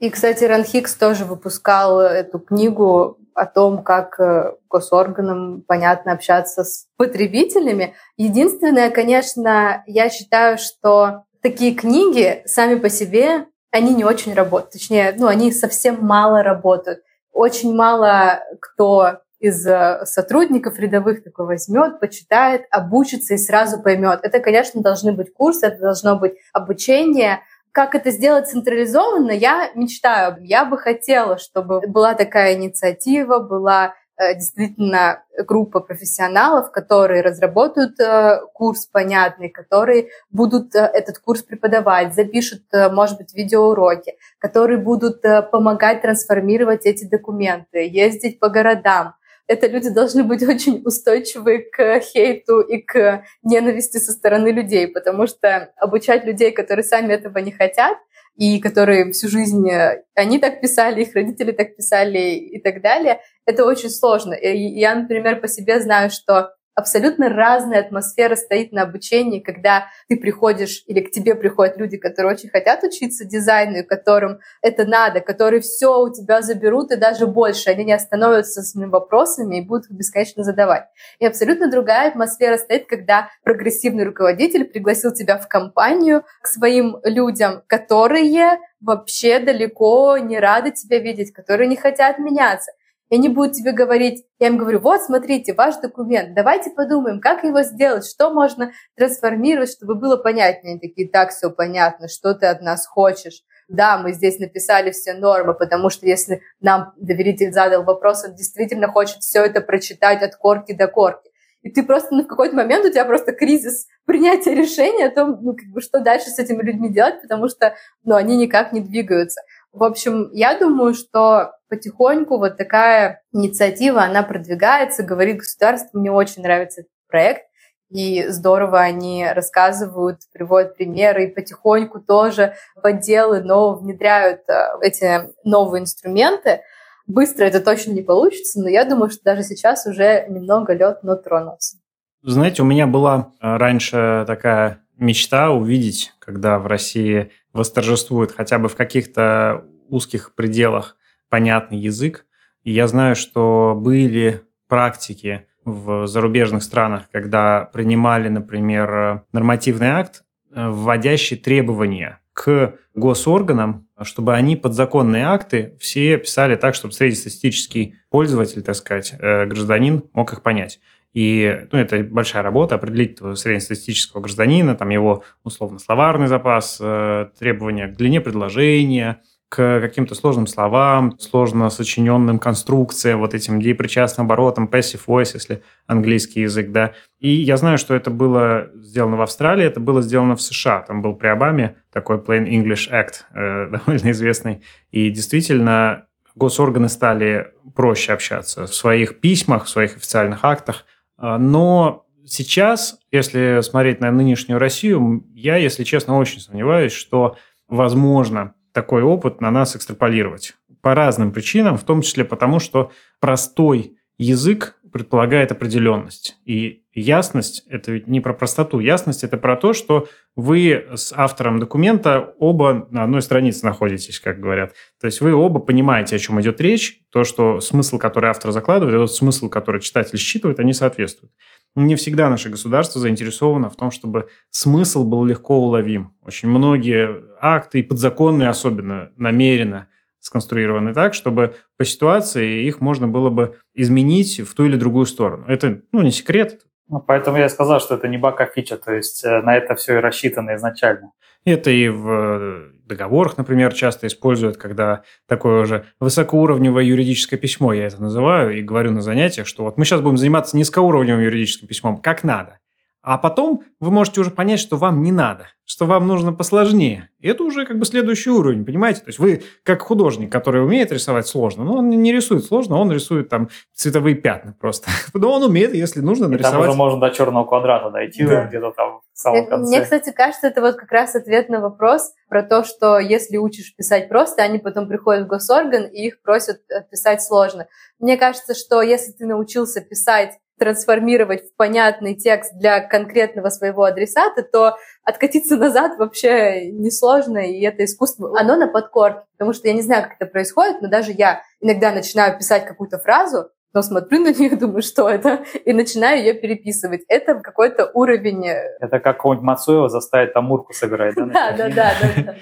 И, кстати, Ран Хикс тоже выпускал эту книгу о том, как э, госорганам, понятно, общаться с потребителями. Единственное, конечно, я считаю, что такие книги сами по себе, они не очень работают. Точнее, ну, они совсем мало работают. Очень мало кто из э, сотрудников рядовых такой возьмет, почитает, обучится и сразу поймет. Это, конечно, должны быть курсы, это должно быть обучение, как это сделать централизованно, я мечтаю. Я бы хотела, чтобы была такая инициатива, была э, действительно группа профессионалов, которые разработают э, курс понятный, которые будут э, этот курс преподавать, запишут, может быть, видеоуроки, которые будут помогать трансформировать эти документы, ездить по городам, это люди должны быть очень устойчивы к хейту и к ненависти со стороны людей, потому что обучать людей, которые сами этого не хотят, и которые всю жизнь э, они так писали, их родители так писали и так далее, это очень сложно. И я, например, по себе знаю, что абсолютно разная атмосфера стоит на обучении, когда ты приходишь или к тебе приходят люди, которые очень хотят учиться дизайну, и которым это надо, которые все у тебя заберут и даже больше. Они не остановятся с своими вопросами и будут бесконечно задавать. И абсолютно другая атмосфера стоит, когда прогрессивный руководитель пригласил тебя в компанию к своим людям, которые вообще далеко не рады тебя видеть, которые не хотят меняться и они будут тебе говорить, я им говорю, вот, смотрите, ваш документ, давайте подумаем, как его сделать, что можно трансформировать, чтобы было понятнее. Они такие, так, все понятно, что ты от нас хочешь. Да, мы здесь написали все нормы, потому что если нам доверитель задал вопрос, он действительно хочет все это прочитать от корки до корки. И ты просто ну, в какой-то момент у тебя просто кризис принятия решения о том, ну, как бы, что дальше с этими людьми делать, потому что ну, они никак не двигаются. В общем, я думаю, что потихоньку вот такая инициатива, она продвигается, говорит государство, мне очень нравится этот проект, и здорово они рассказывают, приводят примеры, и потихоньку тоже подделы, но внедряют э, эти новые инструменты. Быстро это точно не получится, но я думаю, что даже сейчас уже немного лед, но тронулся. Знаете, у меня была э, раньше такая мечта увидеть, когда в России восторжествует хотя бы в каких-то узких пределах понятный язык. И я знаю, что были практики в зарубежных странах, когда принимали, например, нормативный акт, э, вводящий требования к госорганам, чтобы они подзаконные акты все писали так, чтобы среднестатистический пользователь, так сказать, э, гражданин мог их понять. И ну, это большая работа, определить среднестатистического гражданина, там его условно-словарный запас, э, требования к длине предложения, к каким-то сложным словам, сложно сочиненным конструкциям, вот этим депричастным оборотам, passive voice, если английский язык, да. И я знаю, что это было сделано в Австралии, это было сделано в США. Там был при Обаме такой Plain English Act, э, довольно известный. И действительно, госорганы стали проще общаться в своих письмах, в своих официальных актах. А, но сейчас, если смотреть на нынешнюю Россию, я, если честно, очень сомневаюсь, что возможно такой опыт на нас экстраполировать. По разным причинам, в том числе потому, что простой язык предполагает определенность. И ясность – это ведь не про простоту. Ясность – это про то, что вы с автором документа оба на одной странице находитесь, как говорят. То есть вы оба понимаете, о чем идет речь, то, что смысл, который автор закладывает, и тот смысл, который читатель считывает, они соответствуют. Не всегда наше государство заинтересовано в том, чтобы смысл был легко уловим. Очень многие акты, и подзаконные особенно, намеренно сконструированы так, чтобы по ситуации их можно было бы изменить в ту или другую сторону. Это ну, не секрет, ну, поэтому я сказал, что это не бака фича, то есть э, на это все и рассчитано изначально. Это и в э, договорах, например, часто используют, когда такое уже высокоуровневое юридическое письмо, я это называю, и говорю на занятиях, что вот мы сейчас будем заниматься низкоуровневым юридическим письмом, как надо. А потом вы можете уже понять, что вам не надо, что вам нужно посложнее. И это уже как бы следующий уровень, понимаете? То есть вы как художник, который умеет рисовать сложно, но он не рисует сложно, он рисует там цветовые пятна просто. Но он умеет, если нужно, нарисовать. И там уже можно до черного квадрата дойти да. где-то там в самом конце. Мне, кстати, кажется, это вот как раз ответ на вопрос про то, что если учишь писать просто, они потом приходят в госорган и их просят писать сложно. Мне кажется, что если ты научился писать трансформировать в понятный текст для конкретного своего адресата, то откатиться назад вообще несложно, и это искусство, оно на подкорке, потому что я не знаю, как это происходит, но даже я иногда начинаю писать какую-то фразу, но смотрю на нее, думаю, что это, и начинаю ее переписывать. Это какой-то уровень... Э, это как какого-нибудь Мацуева заставить Амурку собирать, да? Да, да, да.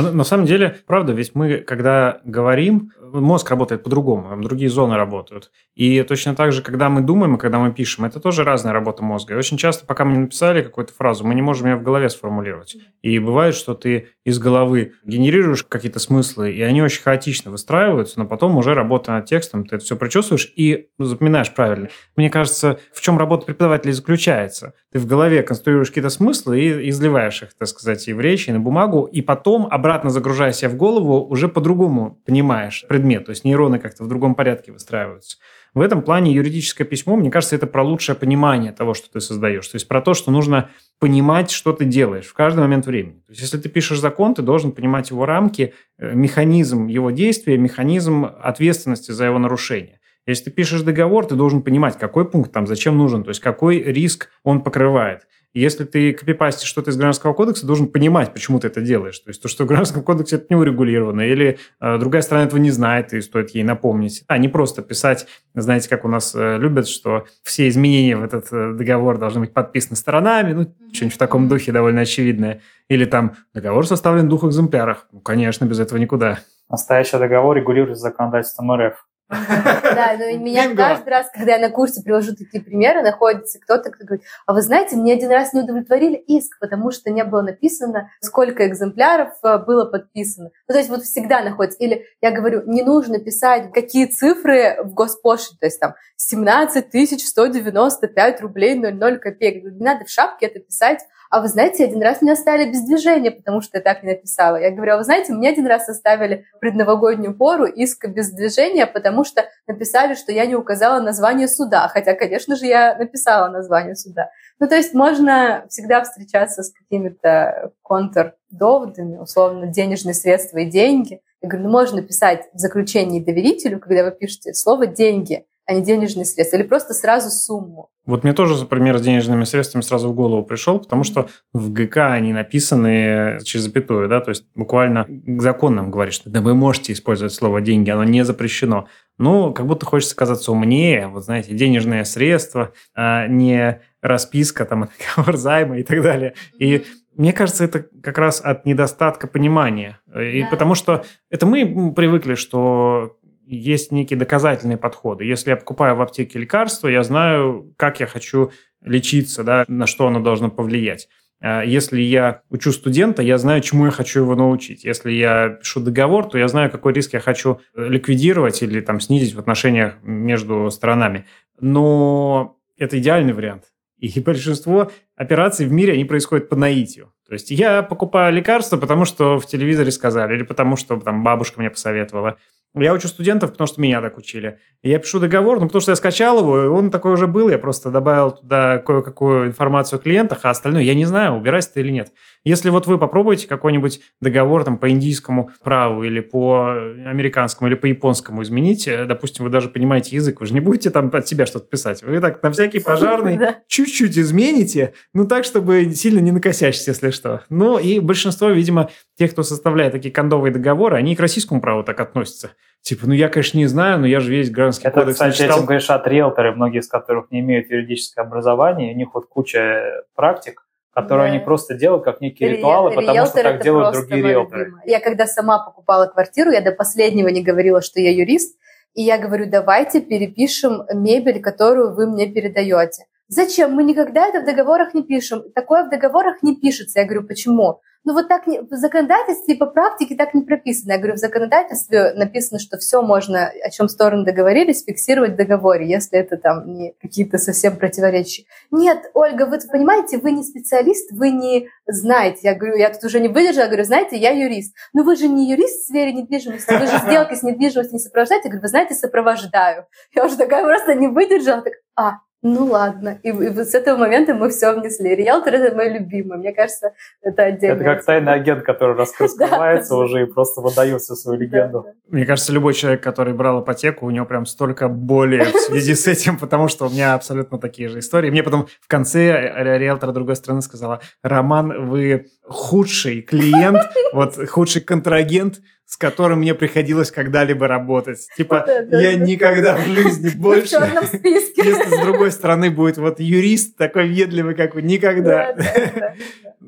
А на самом деле, правда, ведь мы, когда говорим, мозг работает по-другому, другие зоны работают. И точно так же, когда мы думаем и когда мы пишем, это тоже разная работа мозга. И очень часто, пока мы не написали какую-то фразу, мы не можем ее в голове сформулировать. И бывает, что ты из головы генерируешь какие-то смыслы, и они очень хаотично выстраиваются, но потом уже работа над текстом, ты это все прочувствуешь и запоминаешь правильно. Мне кажется, в чем работа преподавателя заключается. Ты в голове конструируешь какие-то смыслы и изливаешь их, так сказать, и в речи, и на бумагу, и потом, обратно загружая себя в голову, уже по-другому понимаешь предмет, то есть нейроны как-то в другом порядке выстраиваются. В этом плане юридическое письмо, мне кажется, это про лучшее понимание того, что ты создаешь. То есть про то, что нужно понимать, что ты делаешь в каждый момент времени. То есть если ты пишешь закон, ты должен понимать его рамки, э, механизм его действия, механизм ответственности за его нарушение. Если ты пишешь договор, ты должен понимать, какой пункт там, зачем нужен, то есть какой риск он покрывает. Если ты копипастишь что-то из Гражданского кодекса, должен понимать, почему ты это делаешь. То есть то, что в Гражданском кодексе это не урегулировано, или э, другая сторона этого не знает, и стоит ей напомнить. А не просто писать, знаете, как у нас э, любят, что все изменения в этот э, договор должны быть подписаны сторонами, ну, что-нибудь в таком духе довольно очевидное. Или там договор составлен в двух экземплярах. Ну, конечно, без этого никуда. Настоящий договор регулируется законодательством РФ. Да, но меня каждый раз, когда я на курсе привожу такие примеры, находится кто-то, кто говорит, а вы знаете, мне один раз не удовлетворили иск, потому что не было написано, сколько экземпляров э, было подписано. Ну, то есть вот всегда находится. Или я говорю, не нужно писать, какие цифры в госпошлине, то есть там 17 195 рублей 00 копеек. Не надо в шапке это писать а вы знаете, один раз меня оставили без движения, потому что я так не написала. Я говорю, а вы знаете, мне один раз оставили предновогоднюю пору иск без движения, потому что написали, что я не указала название суда, хотя, конечно же, я написала название суда. Ну, то есть можно всегда встречаться с какими-то контрдоводами, условно, денежные средства и деньги. Я говорю, ну, можно писать в заключении доверителю, когда вы пишете слово «деньги», а не денежные средства, или просто сразу сумму. Вот мне тоже пример с денежными средствами сразу в голову пришел, потому что в ГК они написаны через запятую, да, то есть буквально законным говорит, что да вы можете использовать слово «деньги», оно не запрещено. Ну, как будто хочется казаться умнее, вот знаете, денежные средства, а не расписка, там, договор займа и так далее. И мне кажется, это как раз от недостатка понимания. И да. потому что это мы привыкли, что есть некие доказательные подходы. Если я покупаю в аптеке лекарство, я знаю, как я хочу лечиться, да, на что оно должно повлиять. А если я учу студента, я знаю, чему я хочу его научить. Если я пишу договор, то я знаю, какой риск я хочу ликвидировать или там снизить в отношениях между сторонами. Но это идеальный вариант. И большинство операций в мире, они происходят по наитию. То есть я покупаю лекарства, потому что в телевизоре сказали, или потому что там бабушка мне посоветовала, Я учу студентов, потому что меня так учили. я пишу договор, ну, потому что я скачал его, и он такой уже был, я просто добавил туда кое-какую информацию о клиентах, а остальное я не знаю, убирайся ты или нет. Если вот вы попробуете какой-нибудь договор там по индийскому праву или по американскому или по японскому изменить, э, допустим, вы даже понимаете язык, вы же не будете там от себя что-то писать. Вы так на всякий пожарный чуть-чуть измените, ну так, чтобы сильно не накосячить, если что. Ну и большинство, видимо, тех, кто составляет такие кондовые договоры, они к российскому праву так относятся. Типа, ну я, конечно, не знаю, но я же весь гражданский Это, кодекс кстати, читал. этим говорят риэлторы, многие из которых не имеют юридическое образование, у них вот куча практик, которые да. они просто делают как некие ритуалы, потому Риэлтор что так делают другие риэлторы. Любимое. Я когда сама покупала квартиру, я до последнего не говорила, что я юрист, и я говорю, давайте перепишем мебель, которую вы мне передаете. Зачем? Мы никогда это в договорах не пишем. Такое в договорах не пишется. Я говорю, почему? Ну вот так не, в законодательстве по практике так не прописано. Я говорю, в законодательстве написано, что все можно, о чем стороны договорились, фиксировать в договоре, если это там не какие-то совсем противоречия. Нет, Ольга, вы понимаете, вы не специалист, вы не знаете. Я говорю, я тут уже не выдержала, я говорю, знаете, я юрист. Ну вы же не юрист в сфере недвижимости, вы же сделки с недвижимостью не сопровождаете. Я говорю, вы знаете, сопровождаю. Я уже такая просто не выдержала, так, а, ну ладно. И, и с этого момента мы все внесли. Риэлтор — это мой любимый. Мне кажется, это отдельно. Это как тайный агент, который раскрывается уже и просто выдает всю свою легенду. Мне кажется, любой человек, который брал ипотеку, у него прям столько боли в связи с этим, потому что у меня абсолютно такие же истории. Мне потом в конце риэлтор другой страны сказала, Роман, вы худший клиент, вот худший контрагент, с которым мне приходилось когда-либо работать. Типа, да, да, я да, никогда в жизни больше... Если с другой стороны будет вот юрист такой ведливый, как вы, никогда.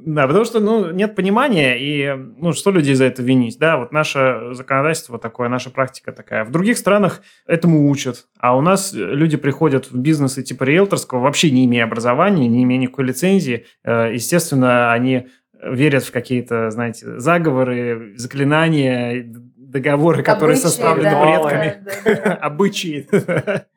Да, потому что, ну, нет понимания, и, ну, что людей за это винить, да, вот наше законодательство такое, наша практика такая. В других странах этому учат, а у нас люди приходят в бизнесы типа риэлторского, вообще не имея образования, не имея никакой лицензии, э, естественно, они верят в какие-то, знаете, заговоры, заклинания, договоры, которые обычаи, составлены да, предками, да, да, обычаи.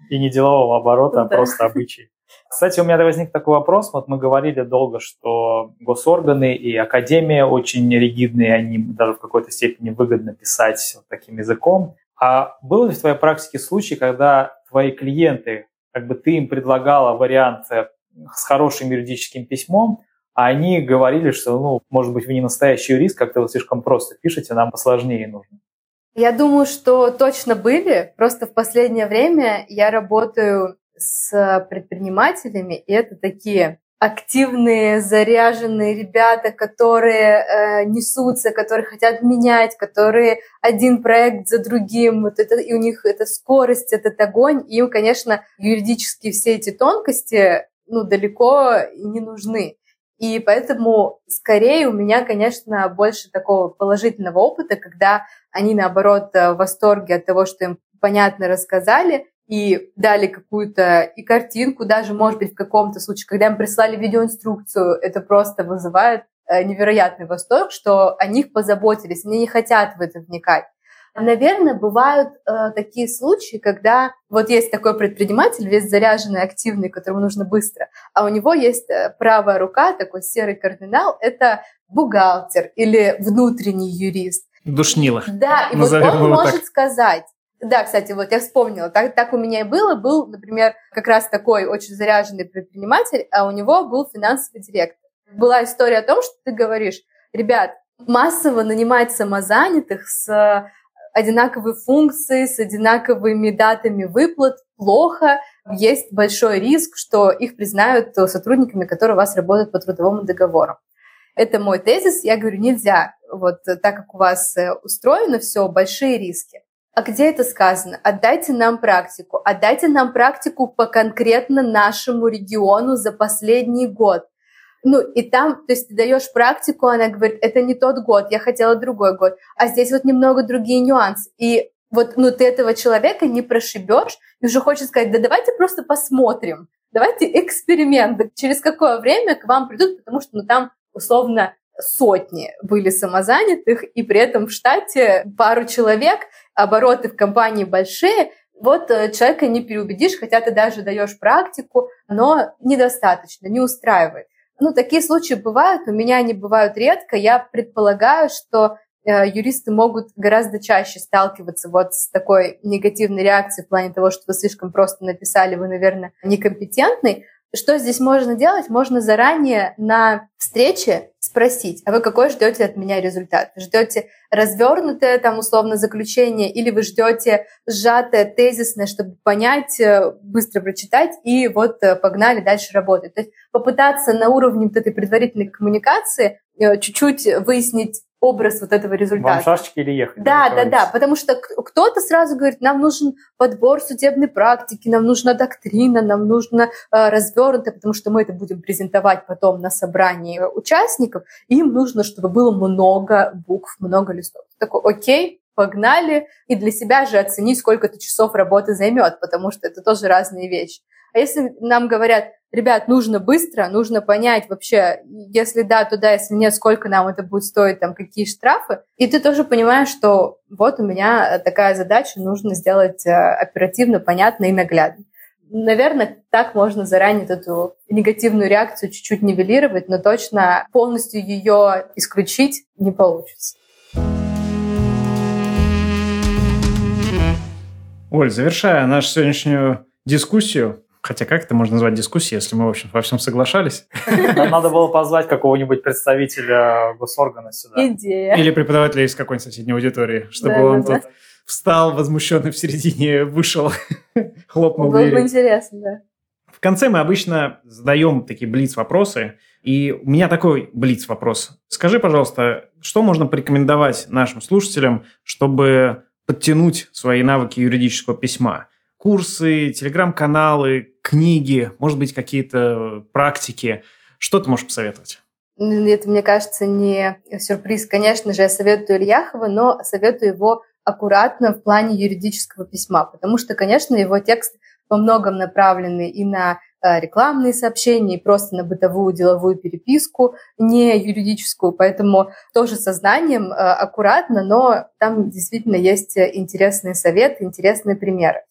И не делового оборота, а просто обычаи. Кстати, у меня возник такой вопрос. Вот мы говорили долго, что госорганы и академия очень ригидные, они даже в какой-то степени выгодно писать вот таким языком. А был ли в твоей практике случай, когда твои клиенты, как бы ты им предлагала вариант с хорошим юридическим письмом, они говорили, что, ну, может быть, вы не настоящий юрист, как-то вы слишком просто пишете, нам посложнее нужно. Я думаю, что точно были. Просто в последнее время я работаю с предпринимателями, и это такие активные, заряженные ребята, которые э, несутся, которые хотят менять, которые один проект за другим, вот это, и у них эта скорость, этот огонь, им, конечно, юридические все эти тонкости ну, далеко не нужны. И поэтому скорее у меня, конечно, больше такого положительного опыта, когда они, наоборот, в восторге от того, что им понятно рассказали, и дали какую-то и картинку, даже, может быть, в каком-то случае, когда им прислали видеоинструкцию, это просто вызывает э, невероятный восторг, что о них позаботились, они не хотят в это вникать. Наверное, бывают э, такие случаи, когда вот есть такой предприниматель, весь заряженный, активный, которому нужно быстро, а у него есть э, правая рука, такой серый кардинал, это бухгалтер или внутренний юрист. Душнило. Да, и Назовем вот он может так. сказать, да, кстати, вот я вспомнила, так, так у меня и было. Был, например, как раз такой очень заряженный предприниматель, а у него был финансовый директор. Была история о том, что ты говоришь, ребят, массово нанимать самозанятых с одинаковые функции с одинаковыми датами выплат плохо, есть большой риск, что их признают сотрудниками, которые у вас работают по трудовому договору. Это мой тезис. Я говорю, нельзя. Вот так как у вас э, устроено все, большие риски. А где это сказано? Отдайте нам практику. Отдайте нам практику по конкретно нашему региону за последний год. Ну, и там, то есть ты даешь практику, она говорит, это не тот год, я хотела другой год, а здесь вот немного другие нюансы. И вот, ну, ты этого человека не прошибешь, и уже хочешь сказать, да давайте просто посмотрим, давайте эксперимент, через какое время к вам придут, потому что, ну, там, условно, сотни были самозанятых, и при этом в штате пару человек, обороты в компании большие, вот э, человека не переубедишь, хотя ты даже даешь практику, но недостаточно, не устраивает. Ну, такие случаи бывают, у меня они бывают редко. Я предполагаю, что э, юристы могут гораздо чаще сталкиваться вот с такой негативной реакцией в плане того, что вы слишком просто написали, вы, наверное, некомпетентный. Что здесь можно делать? Можно заранее на встрече спросить, а вы какой ждете от меня результат? Ждете развернутое там условно заключение или вы ждете сжатое, тезисное, чтобы понять, э, быстро прочитать и вот э, погнали дальше работать. То есть попытаться на уровне вот этой предварительной коммуникации э, чуть-чуть выяснить образ вот этого результата. Вам шашечки или ехать? Да, да, да, потому что кто-то сразу говорит, нам нужен подбор судебной практики, нам нужна доктрина, нам нужно э, развернуто, потому что мы это будем презентовать потом на собрании участников, им нужно, чтобы было много букв, много листов. Такой, окей, погнали, и для себя же оцени, сколько это часов работы займет, потому что это тоже разные вещи. А если нам говорят, ребят, нужно быстро, нужно понять вообще, если да, то да, если нет, сколько нам это будет стоить, там, какие штрафы, и ты тоже понимаешь, что вот у меня такая задача, нужно сделать э, оперативно, понятно и наглядно. Наверное, так можно заранее эту негативную реакцию чуть-чуть нивелировать, но точно полностью ее исключить не получится. Оль, завершая нашу сегодняшнюю дискуссию, Хотя как это можно назвать дискуссией, если мы, в общем, во всем соглашались? Нам надо было позвать какого-нибудь представителя госоргана сюда. Идея. Или преподавателя из какой-нибудь соседней аудитории, чтобы да, он да, тут да. встал, возмущенный в середине, вышел, хлопнул Было бы интересно, да. В конце мы обычно задаем такие блиц-вопросы, и у меня такой блиц-вопрос. Скажи, пожалуйста, что можно порекомендовать нашим слушателям, чтобы подтянуть свои навыки юридического письма? Курсы, телеграм-каналы, книги, может быть, какие-то практики. Что ты можешь посоветовать? Это, мне кажется, не сюрприз. Конечно же, я советую Ильяхова, но советую его аккуратно в плане юридического письма, потому что, конечно, его текст во многом направлены и на э, рекламные сообщения, и просто на бытовую деловую переписку, не юридическую, поэтому тоже со знанием э, аккуратно, но там действительно есть интересные советы, интересные примеры.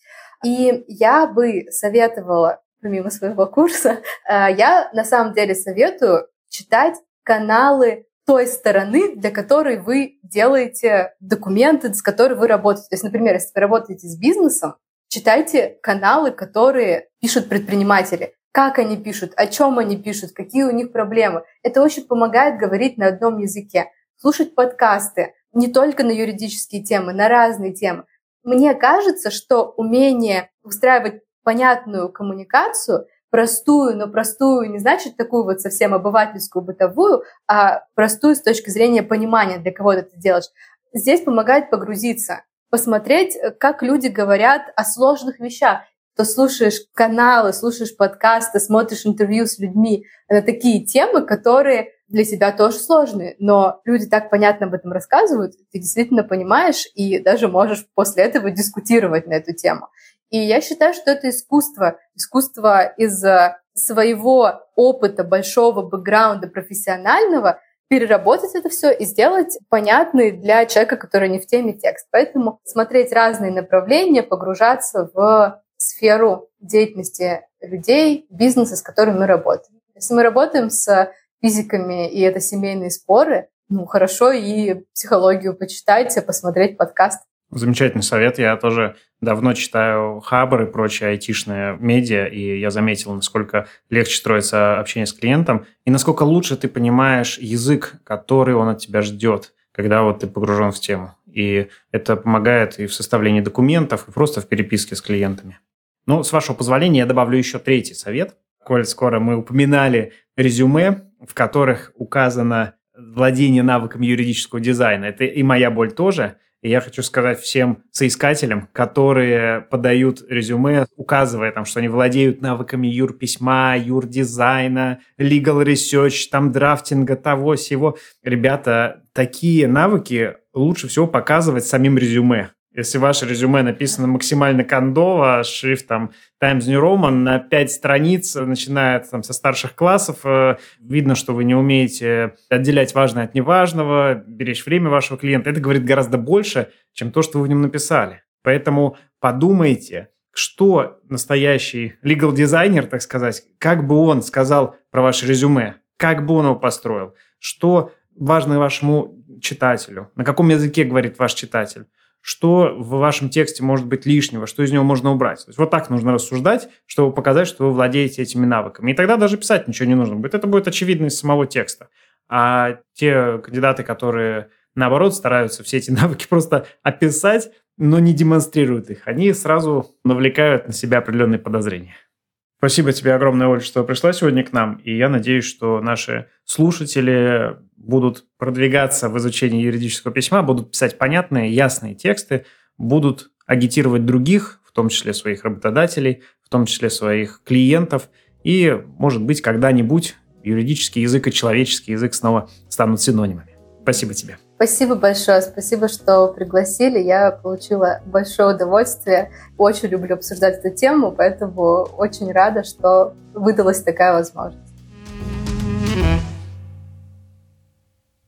И я бы советовала, помимо своего курса, э, я на самом деле советую читать каналы той стороны, для которой вы делаете документы, с которой вы работаете. То есть, например, если вы работаете с бизнесом, читайте каналы, которые пишут предприниматели. Как они пишут, о чем они пишут, какие у них проблемы. Это очень помогает говорить на одном языке. Слушать подкасты не только на юридические темы, на разные темы. Мне кажется, что умение устраивать понятную коммуникацию, простую, но простую не значит такую вот совсем обывательскую, бытовую, а простую с точки зрения понимания, для кого ты это делаешь. Здесь помогает погрузиться, посмотреть, как люди говорят о сложных вещах. То слушаешь каналы, слушаешь подкасты, смотришь интервью с людьми на такие темы, которые для себя тоже сложные, но люди так понятно об этом рассказывают, ты действительно понимаешь и даже можешь после этого дискутировать на эту тему. И я считаю, что это искусство, искусство из своего опыта, большого бэкграунда профессионального, переработать это все и сделать понятный для человека, который не в теме текст. Поэтому смотреть разные направления, погружаться в сферу деятельности людей, бизнеса, с которым мы работаем. Если мы работаем с физиками, и это семейные споры, ну, хорошо и психологию почитайте, посмотреть подкаст. Замечательный совет. Я тоже давно читаю Хабр и прочие айтишные медиа, и я заметил, насколько легче строится общение с клиентом, и насколько лучше ты понимаешь язык, который он от тебя ждет, когда вот ты погружен в тему. И это помогает и в составлении документов, и просто в переписке с клиентами. Ну, с вашего позволения, я добавлю еще третий совет. Коль скоро мы упоминали резюме, в которых указано владение навыком юридического дизайна. Это и моя боль тоже. И я хочу сказать всем соискателям, которые подают резюме, указывая там, что они владеют навыками юрписьма, юрдизайна, legal research, там драфтинга, того, всего. Ребята, такие навыки лучше всего показывать самим резюме. Если ваше резюме написано максимально кондово, шрифтом Times New Roman на 5 страниц, начиная там, со старших классов, э, видно, что вы не умеете отделять важное от неважного, беречь время вашего клиента. Это говорит гораздо больше, чем то, что вы в нем написали. Поэтому подумайте, что настоящий legal дизайнер, так сказать, как бы он сказал про ваше резюме, как бы он его построил, что важно вашему читателю, на каком языке говорит ваш читатель, что в вашем тексте может быть лишнего, что из него можно убрать. То есть вот так нужно рассуждать, чтобы показать, что вы владеете этими навыками. И тогда даже писать ничего не нужно будет. Это будет очевидно из самого текста. А те кандидаты, которые наоборот стараются все эти навыки просто описать, но не демонстрируют их, они сразу навлекают на себя определенные подозрения. Спасибо тебе огромное, Оль, что пришла сегодня к нам. И я надеюсь, что наши слушатели будут продвигаться в изучении юридического письма, будут писать понятные, ясные тексты, будут агитировать других, в том числе своих работодателей, в том числе своих клиентов. И, может быть, когда-нибудь юридический язык и человеческий язык снова станут синонимами. Спасибо тебе. Спасибо большое, спасибо, что пригласили. Я получила большое удовольствие. Очень люблю обсуждать эту тему, поэтому очень рада, что выдалась такая возможность.